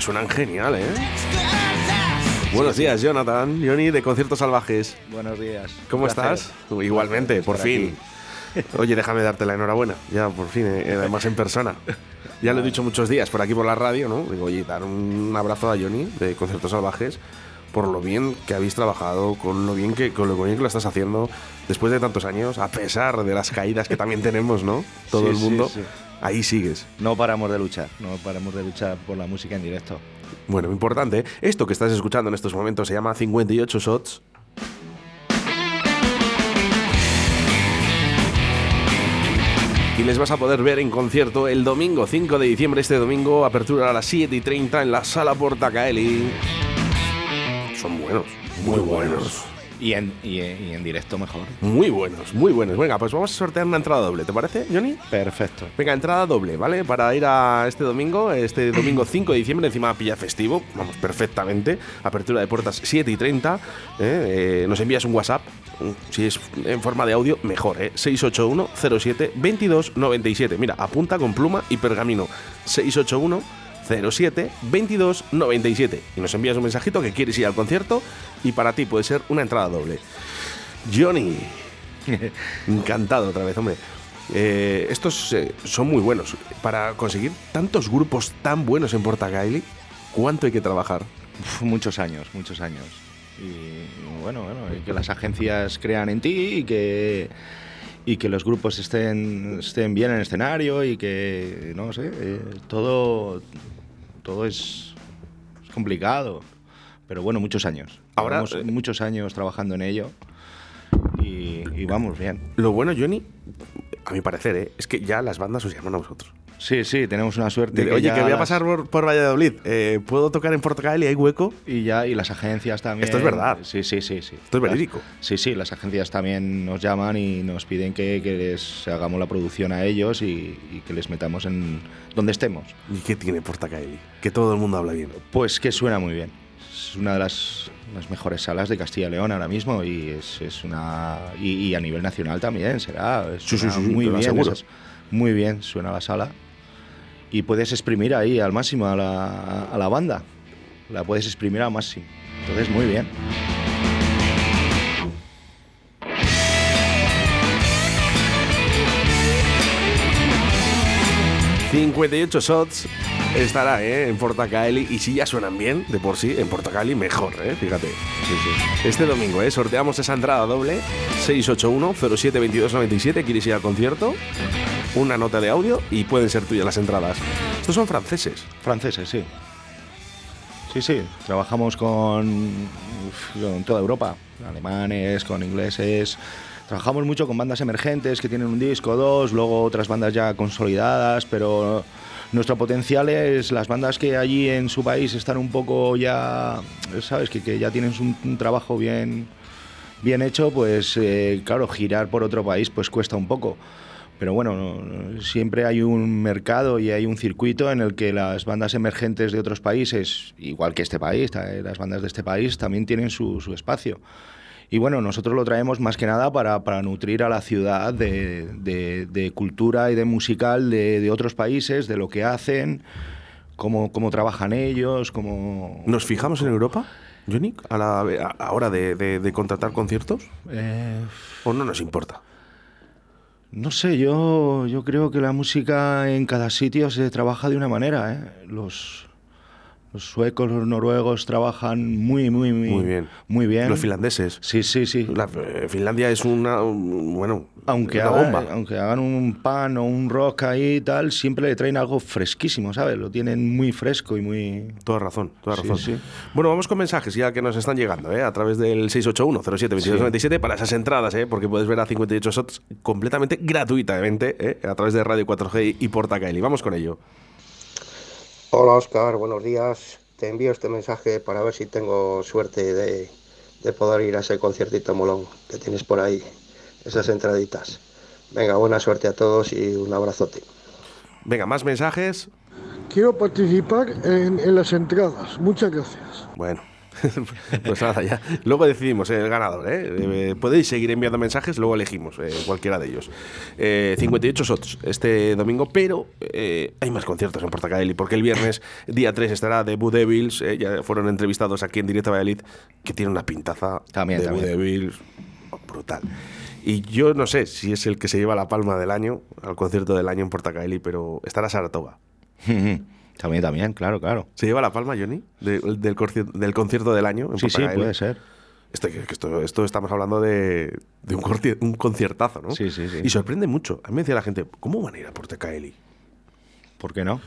genial, ¿eh? Buenos días, Jonathan. Johnny de Conciertos Salvajes. Buenos días. ¿Cómo estás? Igualmente, por fin. Oye, déjame darte la enhorabuena. Ya, por fin, eh, además en persona. Ya lo he dicho muchos días por aquí por la radio, ¿no? Digo, oye, dar un abrazo a Johnny de Conciertos Salvajes por lo bien que habéis trabajado, con lo bien que, con lo bien que lo estás haciendo después de tantos años, a pesar de las caídas que también tenemos, ¿no? Todo el mundo. Ahí sigues. No paramos de luchar, no paramos de luchar por la música en directo. Bueno, importante, esto que estás escuchando en estos momentos se llama 58 Shots. Y les vas a poder ver en concierto el domingo 5 de diciembre, este domingo, apertura a las 7 y 30 en la sala Portacaeli. Son buenos, muy, buenos. Y en, y, en, directo mejor. Muy buenos, muy buenos. Venga, pues vamos a sortear una entrada doble, ¿te parece, Johnny? Perfecto. Venga, entrada doble, ¿vale? Para ir a este domingo, este domingo 5 de diciembre, encima pilla festivo, vamos, perfectamente. Apertura de puertas 7 y 30. ¿eh? Eh, nos envías un WhatsApp, si es en forma de audio, mejor, ¿eh? 681 07 22 97. Mira, apunta con pluma y pergamino. 681 07 22 97 y nos envías un mensajito que quieres ir al concierto y para ti puede ser una entrada doble. Johnny, encantado otra vez, hombre. Eh, estos eh, son muy buenos. Para conseguir tantos grupos tan buenos en Portagaili, ¿cuánto hay que trabajar? muchos años, muchos años. Y bueno, bueno, que las agencias crean en ti y que y que los grupos estén, estén bien en escenario y que, no sé, eh, todo, todo es, complicado. Pero bueno, muchos años. Ahora, eh, muchos años trabajando en ello y, y, vamos bien. Lo bueno, Johnny, a mi parecer, ¿eh? es que ya las bandas os llaman a vosotros. Sí, sí, tenemos una suerte. Oye, que voy a pasar por, Valladolid. Eh, ¿Puedo tocar en Portugal y hay hueco? Y ya, y las agencias también. Esto es verdad. Sí, sí, sí. sí. Esto es verídico. Sí, sí, las agencias también nos llaman y nos piden que, les hagamos la producción a ellos y, que les metamos en donde estemos. ¿Y qué tiene Portacaeli? Que todo el mundo habla bien. Pues que suena muy bien. Es una de las, mejores salas de Castilla y León ahora mismo y es, una. Y, a nivel nacional también será. Sí, sí, sí, muy bien. muy bien suena la sala y puedes exprimir ahí al máximo a la, a la banda. La puedes exprimir al máximo. Entonces, muy bien. ...58 shots estará ¿eh? en Portacaeli y si ya suenan bien de por sí, en Portacaeli mejor, ¿eh? fíjate. Este domingo ¿eh? sorteamos esa entrada doble 681 07 2297 ¿quieres ir al concierto? Una nota de audio y pueden ser tuyas las entradas. Estos son franceses. Franceses, sí. Sí, sí, trabajamos con, toda Europa, alemanes, con ingleses. Trabajamos mucho con bandas emergentes que tienen un disco, dos, luego otras bandas ya consolidadas, pero nuestro potencial es las bandas que allí en su país están un poco ya, sabes, que, ya tienen un, trabajo bien, bien hecho, pues eh, claro, girar por otro país pues cuesta un poco. Pero bueno, siempre hay un mercado y hay un circuito en el que las bandas emergentes de otros países, igual que este país, las bandas de este país también tienen su, espacio. Y bueno, nosotros lo traemos más que nada para, nutrir a la ciudad de, cultura y de musical de, otros países, de lo que hacen, cómo, cómo trabajan ellos, cómo... ¿Nos fijamos en Europa, Johnny, a la, hora de, contratar conciertos? Eh... ¿O no nos importa? No sé, yo, yo creo que la música en cada sitio se trabaja de una manera. ¿eh? Los, los suecos, los noruegos trabajan muy, muy, muy, muy bien. Muy bien. Los finlandeses. Sí, sí, sí. La, eh, Finlandia es una, bueno, aunque una bomba. Aunque hagan un pan o un rock ahí y tal, siempre le traen algo fresquísimo, ¿sabes? Lo tienen muy fresco y muy... Toda razón, toda razón. Sí. Bueno, vamos con mensajes ya que nos están llegando, ¿eh? A través del 681-07-2297 para esas entradas, ¿eh? Porque puedes ver a 58 shots completamente gratuitamente, ¿eh? A través de Radio 4G y Portacaeli. Vamos con ello. Hola Oscar, buenos días. Te envío este mensaje para ver si tengo suerte de, poder ir a ese conciertito molón que tienes por ahí, esas entraditas. Venga, buena suerte a todos y un abrazote. Venga, más mensajes. Quiero participar en, en las entradas. Muchas gracias. Bueno, pues nada, ya. Luego decidimos el ganador. ¿eh? Eh, podéis seguir enviando mensajes, luego elegimos eh, cualquiera de ellos. 58 shots este domingo, pero hay más conciertos en Portacaeli, porque el viernes, día 3, estará The Boo Devils. ya fueron entrevistados aquí en Directo a Valladolid, que tiene una pintaza también, de Boo Devils brutal. Y yo no sé si es el que se lleva la palma del año, al concierto del año en Portacaeli, pero estará Saratoga. También, también, claro, claro. ¿Se lleva la palma, Johnny? del, del, concierto del año. En sí, sí, puede ser. Esto, esto, esto, estamos hablando de, de un, un, conciertazo, ¿no? Sí, sí, sí. Y sorprende mucho. A mí me decía la gente, ¿cómo van a ir a Portacaeli? ¿Por qué no?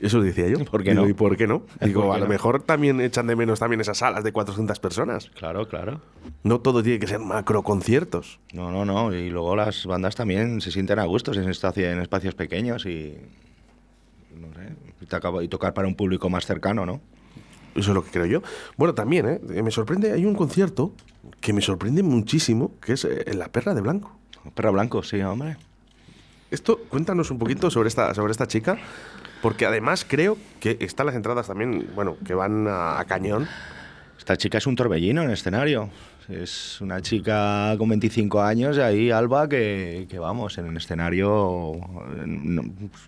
Eso decía yo. ¿Por qué no? ¿Y por qué no? Digo, a lo mejor también echan de menos también esas salas de 400 personas. Claro, claro. No todo tiene que ser macro conciertos. No, no, no. Y luego las bandas también se sienten a gustos en, en espacios pequeños y no sé, y, tocar para un público más cercano, ¿no? Eso es lo que creo yo. Bueno, también, ¿eh? Me sorprende, hay un concierto que me sorprende muchísimo, que es eh, La Perra de Blanco. Perra Blanco, sí, hombre. Esto, cuéntanos un poquito sobre esta, sobre esta chica, porque además creo que están las entradas también, bueno, que van a cañón. Esta chica es un torbellino en el escenario. Es una chica con 25 años ahí Alba que, vamos, en el escenario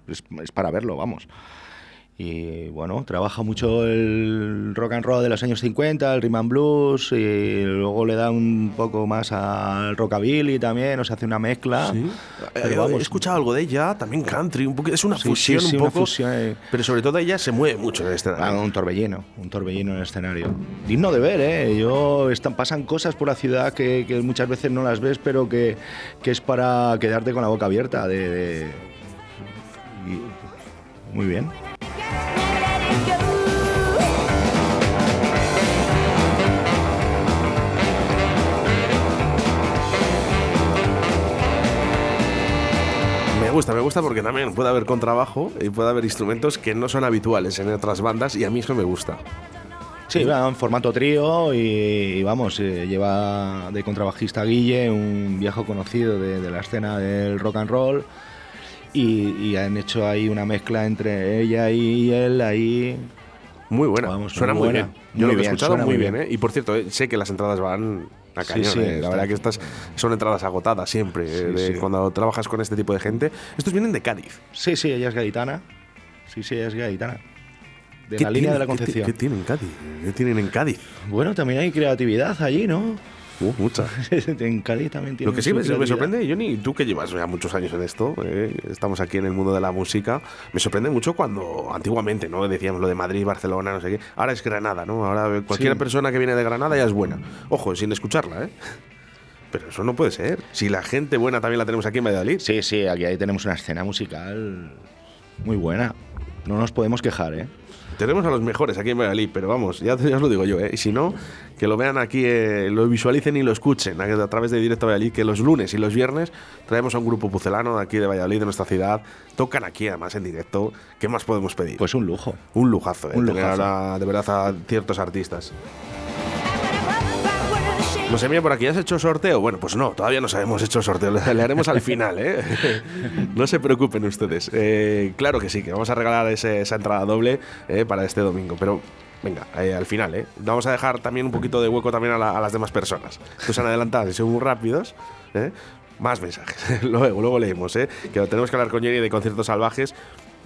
es, para verlo, vamos. Y bueno, trabaja mucho el rock and roll de los años 50, el rhythm and blues, y luego le da un poco más al rockabilly también, o se hace una mezcla. ¿Sí? Pero he escuchado algo de ella, también country, un poco, es una fusión un poco. Eh. Pero sobre todo ella se mueve mucho en el escenario. Ah, un torbellino, un torbellino en el escenario. Digno de ver, ¿eh? Yo, están, pasan cosas por la ciudad que, muchas veces no las ves, pero que, que, es para quedarte con la boca abierta. De, muy bien. Me gusta, me gusta porque también puede haber contrabajo y puede haber instrumentos que no son habituales en otras bandas y a mí eso me gusta. Sí, va en formato trío y, vamos, eh, lleva de contrabajista Guille, un viejo conocido de, la escena del rock and roll. Y, han hecho ahí una mezcla entre ella y él ahí. Muy buena, suena muy, buena. bien. Yo lo he escuchado muy bien, ¿eh? Y por cierto, eh, sé que las entradas van a cañón. Sí, ¿eh? La verdad que estas son entradas agotadas siempre, cuando trabajas con este tipo de gente. Estos vienen de Cádiz. Sí, sí, ella es gaditana. Sí, sí, ella es gaditana de la línea de la Concepción. ¿qué, tienen en Cádiz? ¿Qué tienen en Cádiz? Bueno, también hay creatividad allí, ¿no? Uh, mucha. en Cádiz también tiene Lo que sí me, sorprende, Johnny, tú que llevas ya muchos años en esto, eh, estamos aquí en el mundo de la música, me sorprende mucho cuando antiguamente, ¿no? Decíamos lo de Madrid, Barcelona, no sé qué. Ahora es Granada, ¿no? Ahora cualquier persona que viene de Granada ya es buena. Ojo, sin escucharla, ¿eh? Pero eso no puede ser. Si la gente buena también la tenemos aquí en Valladolid. Sí, sí, aquí ahí tenemos una escena musical muy buena. No nos podemos quejar, ¿eh? Tenemos a los mejores aquí en Valladolid, pero vamos, ya, os lo digo yo, ¿eh? y si no, que lo vean aquí, eh, lo visualicen y lo escuchen a, través de Directo Valladolid, que los lunes y los viernes traemos a un grupo pucelano de aquí de Valladolid, de nuestra ciudad, tocan aquí además en directo, ¿qué más podemos pedir? Pues un lujo. Un lujazo, ¿eh? Un lujazo. de verdad a ciertos artistas. Nos envía por aquí, ¿has hecho sorteo? Bueno, pues no, todavía no sabemos hecho sorteo, le haremos al final, ¿eh? no se preocupen ustedes. Eh, claro que sí, que vamos a regalar esa entrada doble eh, para este domingo, pero venga, eh, al final, ¿eh? Vamos a dejar también un poquito de hueco también a, las demás personas. Entonces han adelantado y son muy rápidos, Más mensajes, luego, luego leemos, ¿eh? Que tenemos que hablar con Jenny de conciertos salvajes,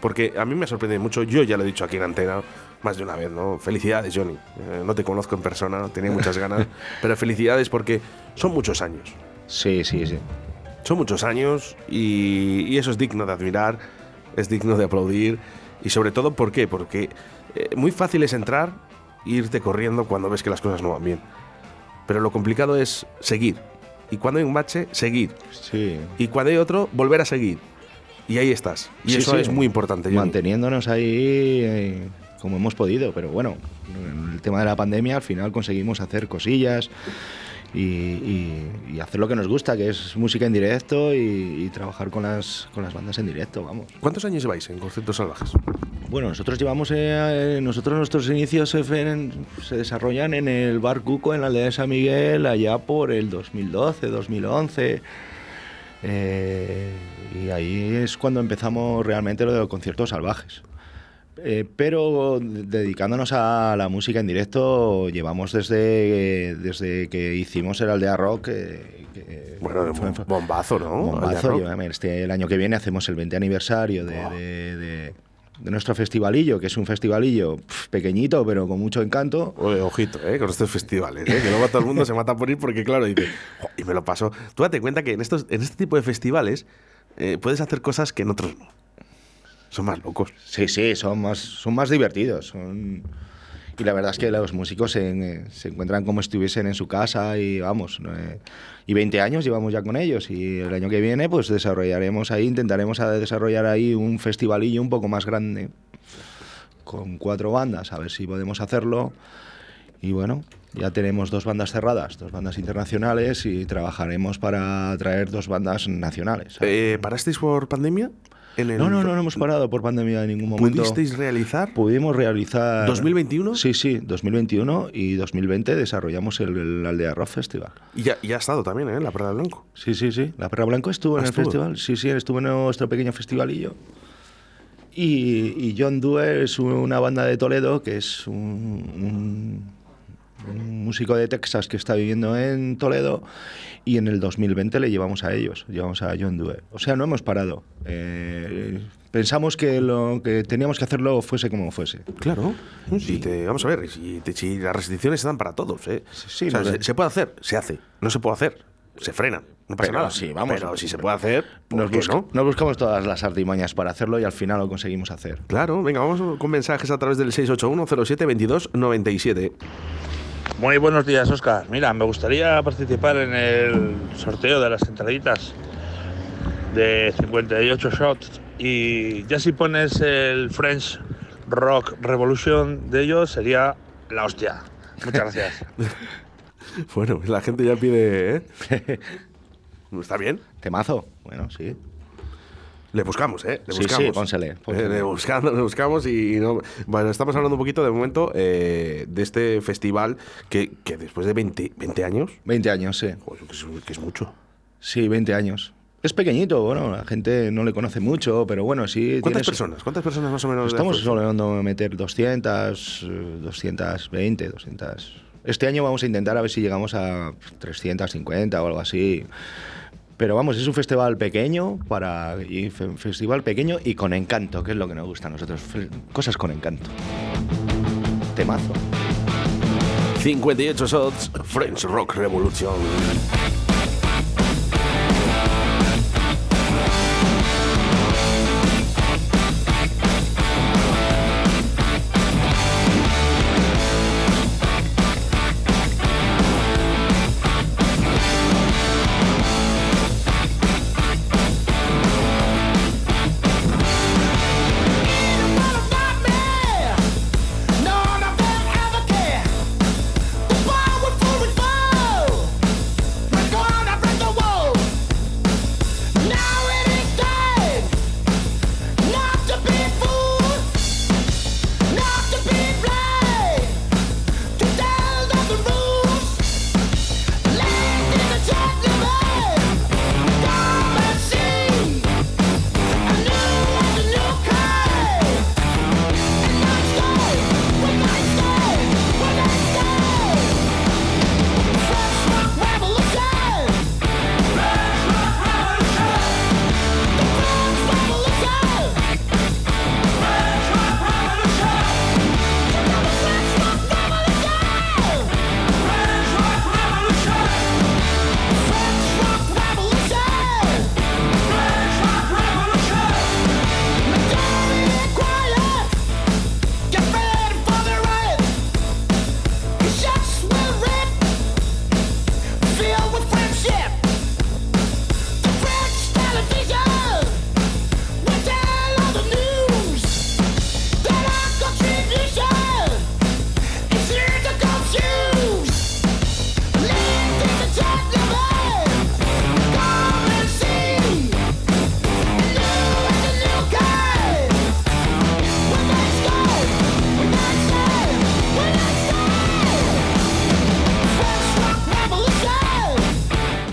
porque a mí me sorprende mucho, yo ya lo he dicho aquí en antena, más de una vez, ¿no? Felicidades, Johnny. Eh, no te conozco en persona, tenía muchas ganas, pero felicidades porque son muchos años. Sí, sí, sí. Son muchos años y, eso es digno de admirar, es digno de aplaudir y sobre todo, ¿por qué? Porque eh, muy fácil es entrar e irte corriendo cuando ves que las cosas no van bien. Pero lo complicado es seguir. Y cuando hay un bache, seguir. Sí. Y cuando hay otro, volver a seguir. Y ahí estás. Y eso es muy importante. Manteniéndonos ahí eh, como hemos podido, pero bueno, en el tema de la pandemia al final conseguimos hacer cosillas y, hacer lo que nos gusta, que es música en directo y, trabajar con las, con las bandas en directo, vamos. ¿Cuántos años lleváis en Conceptos Salvajes? Bueno, nosotros llevamos, eh, nosotros nuestros inicios se, se, desarrollan en el Bar Cuco, en la aldea de San Miguel, allá por el 2012, 2011. Eh, y ahí es cuando empezamos realmente lo de los conciertos salvajes. Eh, pero dedicándonos a la música en directo, llevamos desde, desde que hicimos el Aldea Rock. eh, que Bueno, fue- bombazo, ¿no? bombazo. Yo, ver, este, el año que viene hacemos el 20 aniversario de, de- de- de nuestro festivalillo, que es un festivalillo pequeñito, pero con mucho encanto. Oye, ojito, ¿eh? con estos festivales, ¿eh? que luego todo el mundo se mata por ir porque, claro, dice, "Jo, y me lo paso. Tú date cuenta que en, estos, en este tipo de festivales eh, puedes hacer cosas que en otros no. Son más locos. Sí, sí, son más, son más divertidos. son- Y la verdad es que los músicos se, se encuentran como si estuviesen en su casa y vamos. Eh, Y 20 años llevamos ya con ellos y el año que viene pues desarrollaremos ahí, intentaremos desarrollar ahí un festivalillo un poco más grande con cuatro bandas, a ver si podemos hacerlo. Y bueno, ya tenemos dos bandas cerradas, dos bandas internacionales y trabajaremos para traer dos bandas nacionales. Eh, ¿Parasteis por pandemia? En el- no, no, no, no hemos parado por pandemia en ningún momento. ¿Pudisteis realizar? Pudimos realizar... ¿2021? Sí, sí, 2021 y 2020 desarrollamos el, el Aldea Rock Festival. Y ya, y ha estado también, ¿eh? La Perla de Blanco. Sí, sí, sí. La Perra Blanco estuvo en el estuvo. festival. Sí, sí, estuvo en nuestro pequeño festivalillo. Y, y John Due es una banda de Toledo que es un, un- un músico de Texas que está viviendo en Toledo y en el 2020 le llevamos a ellos, llevamos a John Due. O sea, no hemos parado. Eh, pensamos que lo que teníamos que hacerlo fuese como fuese. Claro. Si te- vamos a ver, si, te- si las restricciones se dan para todos, ¿eh? Sí, O sea, no se, puede hacer, se hace. No se puede hacer, se frena. No pasa Pero nada. sí, vamos. Pero si se puede hacer, ¿por Nos, busca- no? nos buscamos todas las artimañas para hacerlo y al final lo conseguimos hacer. Claro, venga, vamos con mensajes a través del 681-07-2297. Muy buenos días, Oscar. Mira, me gustaría participar en el sorteo de las entraditas de 58 shots y ya si pones el French Rock Revolution de ellos sería la hostia. Muchas gracias. Bueno, la gente ya pide, ¿eh? Está bien. Temazo, bueno, sí. Le buscamos, ¿eh? Le Sí, buscamos. sí, pónsele, pónsele. Eh, le, buscamos, le buscamos y no... Bueno, estamos hablando un poquito de momento eh, de este festival que, que después de 20, 20 años, 20 años, sí. joder, que es, que es mucho. Sí, 20 años. Es pequeñito, bueno, la gente no le conoce mucho, pero bueno, sí. ¿Cuántas tiene su- personas? ¿Cuántas personas más o menos? Estamos solendo meter 200, eh, 220, 200. Este año vamos a intentar a ver si llegamos a 350 o algo así. Pero vamos, es un festival pequeño para y fe- festival pequeño y con encanto, que es lo que nos gusta a nosotros, cosas con encanto. Temazo. 58 shots, French Rock Revolution.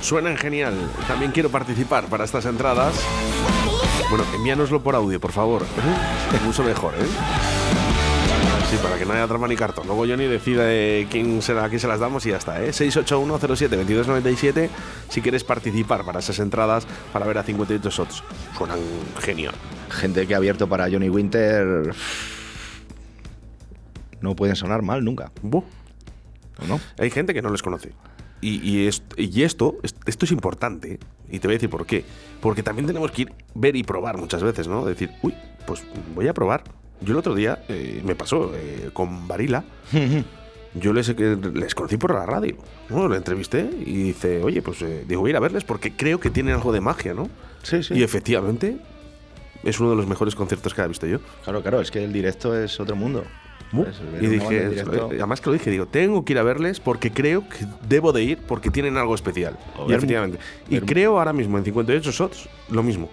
Suenan genial. También quiero participar para estas entradas. Bueno, envíanoslo por audio, por favor. Es mucho mejor, ¿eh? Sí, para que no haya drama ni cartón. Luego Johnny decide quién será, a quién se las damos y ya está, ¿eh? 681072297 si quieres participar para esas entradas para ver a 58 shots. Suenan genial. Gente que ha abierto para Johnny Winter. No pueden sonar mal nunca. Buh. ¿o no? Hay gente que no les conoce. Y, y, est- y esto, est- esto es importante. ¿eh? Y te voy a decir por qué. Porque también tenemos que ir, ver y probar muchas veces, ¿no? Decir, uy, pues voy a probar. Yo el otro día eh, me pasó eh, con Varila. Yo les, les conocí por la radio, ¿no? Lo entrevisté y dice, oye, pues eh, digo, voy a ir a verles porque creo que tienen algo de magia, ¿no? Sí, sí. Y efectivamente, es uno de los mejores conciertos que he visto yo. Claro, claro, es que el directo es otro mundo. Y dije, eh, además que lo dije, digo, tengo que ir a verles porque creo que debo de ir porque tienen algo especial. Y ver- efectivamente. Y creo ahora mismo en 58 shots lo mismo.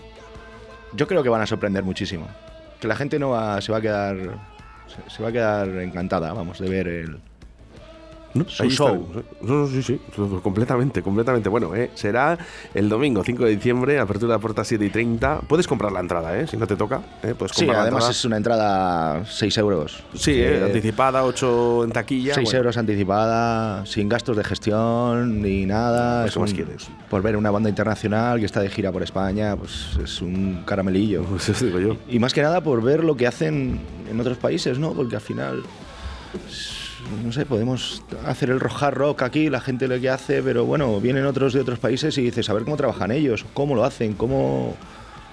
Yo creo que van a sorprender muchísimo. Que la gente no va, se va a quedar. Se, se va a quedar encantada, vamos, de ver el. Su Ahí show. estaremos, ¿eh? No, no, sí, sí, completamente, completamente. Bueno, eh, será el domingo 5 de diciembre, apertura de puertas 7 y 30. Puedes comprar la entrada, ¿eh? Si no te toca, ¿eh? Puedes Sí, comprar además es una entrada 6 euros. Sí, eh, anticipada, 8 en taquilla. 6 bueno. euros anticipada, sin gastos de gestión ni nada. Pues, Es ¿qué más un- quieres? Por ver una banda internacional que está de gira por España, pues es un caramelillo. Pues eso digo yo. Y más que nada por ver lo que hacen en otros países, ¿no? Porque al final, no sé, podemos hacer el hard rock aquí, la gente lo que hace, pero bueno, vienen otros de otros países y dices, a ver cómo trabajan ellos, cómo lo hacen, cómo,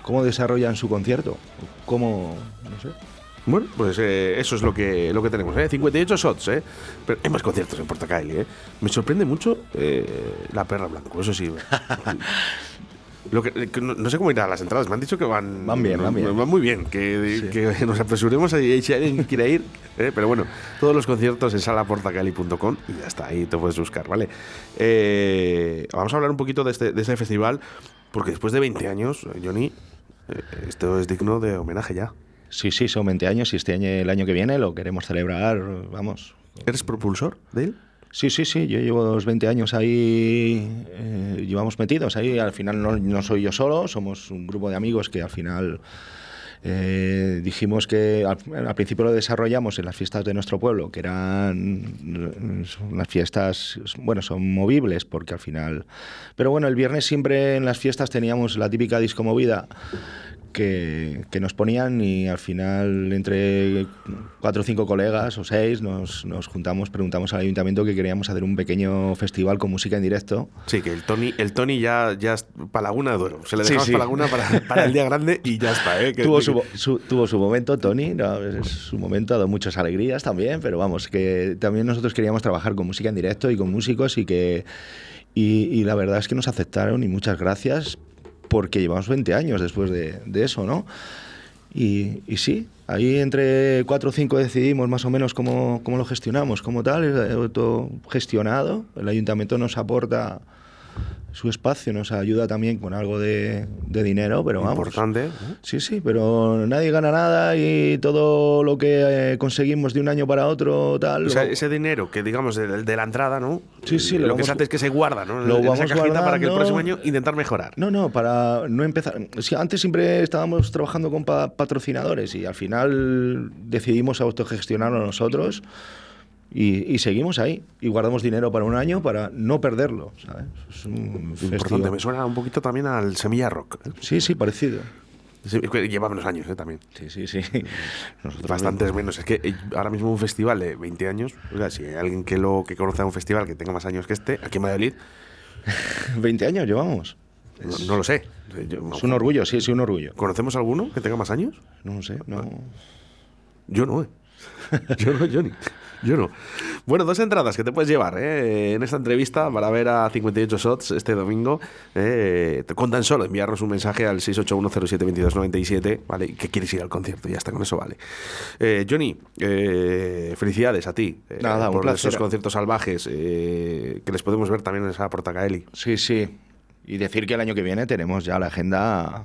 cómo desarrollan su concierto, cómo, no sé. Bueno, pues eh, eso es lo que, lo que tenemos, ¿eh? 58 shots, ¿eh? Pero hay más conciertos en Portacaeli, ¿eh? Me sorprende mucho eh, la perra blanco, eso sí. Lo que, que no, no sé cómo irán las entradas, me han dicho que van, Van bien, van bien. Van muy bien, que, Sí. que nos apresuremos y si alguien quiere ir, ¿eh? pero bueno, todos los conciertos en salaportacaeli.com y ya está, ahí te puedes buscar, ¿vale? Eh, vamos a hablar un poquito de este, de este festival, porque después de 20 años, Johnny, eh, esto es digno de homenaje ya. Sí, sí, son 20 años y este año, el año que viene lo queremos celebrar, vamos. ¿Eres propulsor de él? Sí, sí, sí, yo llevo los 20 años ahí, eh, llevamos metidos ahí, al final no, soy yo solo, somos un grupo de amigos que al final eh, dijimos que al, al principio lo desarrollamos en las fiestas de nuestro pueblo, que eran las fiestas, bueno, son movibles porque al final... Pero bueno, el viernes siempre en las fiestas teníamos la típica disco movida que, que nos ponían y al final entre cuatro o cinco colegas o seis nos, nos juntamos, preguntamos al ayuntamiento que queríamos hacer un pequeño festival con música en directo. Sí, que el Tony, el Tony ya, ya para Laguna de. Se le Sí, dejamos sí. para Laguna para, para el día grande y ya está. ¿eh? Que- Tuvo su, su- tuvo su momento, Tony, ¿no? es su momento, ha dado muchas alegrías también, pero vamos, que también nosotros queríamos trabajar con música en directo y con músicos y que... Y, y la verdad es que nos aceptaron y muchas gracias porque llevamos 20 años después de, de eso, ¿no? Y, y sí, ahí entre cuatro o cinco decidimos más o menos cómo, cómo lo gestionamos, como tal, es todo gestionado. El ayuntamiento nos aporta su espacio, nos ayuda también con algo de, de dinero, pero vamos. Importante. ¿eh? Sí, sí, pero nadie gana nada y todo lo que eh, conseguimos de un año para otro, tal. O sea, lo- ese dinero que digamos de, de la entrada, ¿no? Sí, sí, lo lo, que es que se guarda, ¿no? lo en esa vamos cajita para que el guardando. próximo año intentar mejorar. No, no, para no empezar. Antes siempre estábamos trabajando con pa- patrocinadores y al final decidimos autogestionarlo nosotros y, y seguimos ahí. Y guardamos dinero para un año para no perderlo, ¿sabes? Es un Importante. Me suena un poquito también al Semilla Rock. ¿eh? Sí, sí, parecido. Sí, Lleva menos años ¿eh? también. Sí, sí, sí. Nosotros Bastantes menos. Es que eh, ahora mismo un festival de 20 años, o sea, si hay alguien que lo que conoce a un festival que tenga más años que este, aquí en Madrid, 20 años llevamos. no, no lo sé. Yo- Es un orgullo, sí, sí, un orgullo. ¿Conocemos alguno que tenga más años? No sé, no. Yo no, ¿eh? Yo no, Johnny. Yo no. Bueno, dos entradas que te puedes llevar ¿eh? en esta entrevista para ver a 58 Shots este domingo. ¿eh? Te- Con tan solo enviarnos un mensaje al 681072297, ¿vale? Y Que quieres ir al concierto, ya está, con eso vale. Eh, Johnny, eh, felicidades a ti Nada, por esos conciertos salvajes que les podemos ver también en esa Portacaeli. Sí, sí. Y decir que el año que viene tenemos ya la agenda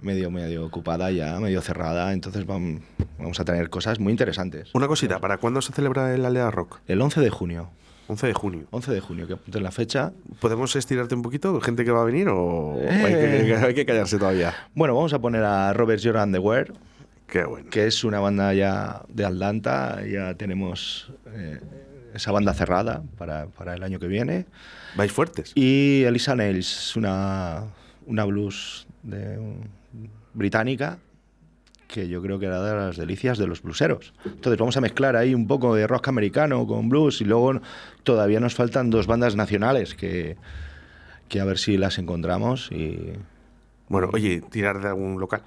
medio, medio ocupada ya, medio cerrada, entonces vam- vamos a tener cosas muy interesantes. Una cosita, ¿para cuándo se celebra el Aldea Rock? El 11 de junio. 11 de junio. 11 de junio, que apunten la fecha. ¿Podemos estirarte un poquito? ¿Gente que va a venir o hay, Eh. que, hay que callarse todavía? Bueno, vamos a poner a Robert Jordan The Wear, Qué bueno. que es una banda ya de Atlanta. Ya tenemos eh, esa banda cerrada para, para el año que viene. Vais fuertes. Y Elisa Nails, una, una blues de, británica que yo creo que era de las delicias de los blueseros. Entonces vamos a mezclar ahí un poco de rock americano con blues y luego todavía nos faltan dos bandas nacionales que, que a ver si las encontramos y Bueno, oye, tirar de algún local.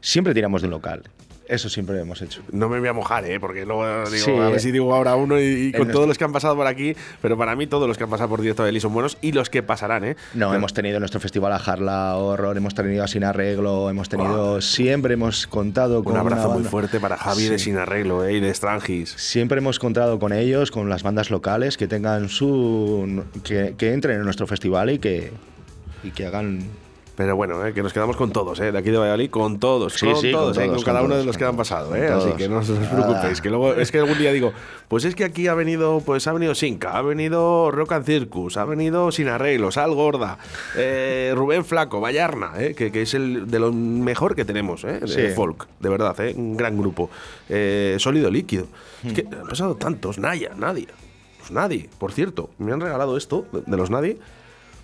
siempre tiramos de un local. Eso siempre hemos hecho. No me voy a mojar, ¿eh? porque luego digo, Sí, a ver eh. si digo ahora uno y, y con todos los que han pasado por aquí, pero para mí todos los que han pasado por directo de Eli son buenos y los que pasarán, ¿eh? No, hemos tenido nuestro festival a Jarla Horror, hemos tenido a Sin Arreglo, hemos tenido, siempre hemos contado con Un abrazo muy fuerte para Javi de. Sin Arreglo ¿eh? y de Strangis. Siempre hemos contado con ellos, con las bandas locales que tengan su. que, que entren en nuestro festival y que, y que hagan. Pero bueno, ¿eh? que nos quedamos con todos, ¿eh? de aquí de Valladolid, con todos, Sí, con sí, con todos, ¿eh? con cada uno de los que han pasado, ¿eh? así que no os preocupéis, que luego es que algún día digo, pues es que aquí ha venido, pues ha venido Sinca, ha venido Rock and Circus, ha venido Sin Arreglo, Sal Gorda, eh, Rubén Flaco, Vallarna, ¿eh? que, que es el de lo mejor que tenemos, ¿eh? de Sí. folk, de verdad, ¿eh? un gran grupo. Sólido líquido. Es Hmm. que han pasado tantos, Naya, nadie. Pues nadie, por cierto, me han regalado esto de los nadie.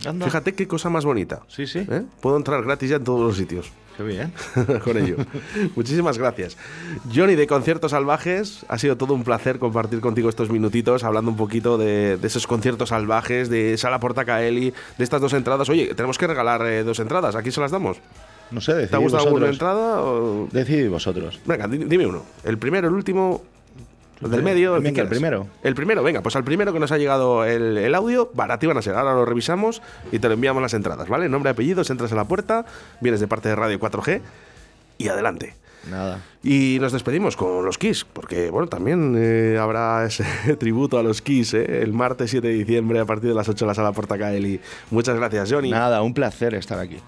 Anda. Fíjate qué cosa más bonita. Sí, sí. ¿Eh? Puedo entrar gratis ya en todos los sitios. Qué bien. con ello. Muchísimas gracias. Johnny de Conciertos Salvajes, ha sido todo un placer compartir contigo estos minutitos hablando un poquito de, de esos conciertos salvajes, de Sala Portacaeli, de estas dos entradas. Oye, tenemos que regalar eh, dos entradas, ¿aquí se las damos? No sé, ¿Te ha gustado alguna entrada? o- Decidid vosotros. Venga, di- dime uno. ¿El primero, el último? ¿El del El- medio? el primero. El primero, venga, pues al primero que nos ha llegado el, el audio, para ti van a ser. Ahora lo revisamos y te lo enviamos las entradas, ¿vale? Nombre, apellidos, entras a la puerta, vienes de parte de Radio 4G y adelante. Nada. Y nos despedimos con los Kiss, porque bueno, también eh, habrá ese tributo a los Kiss ¿eh? el martes 7 de diciembre a partir de las 8 en la sala Portacaeli. Muchas gracias, Johnny. Nada, un placer estar aquí.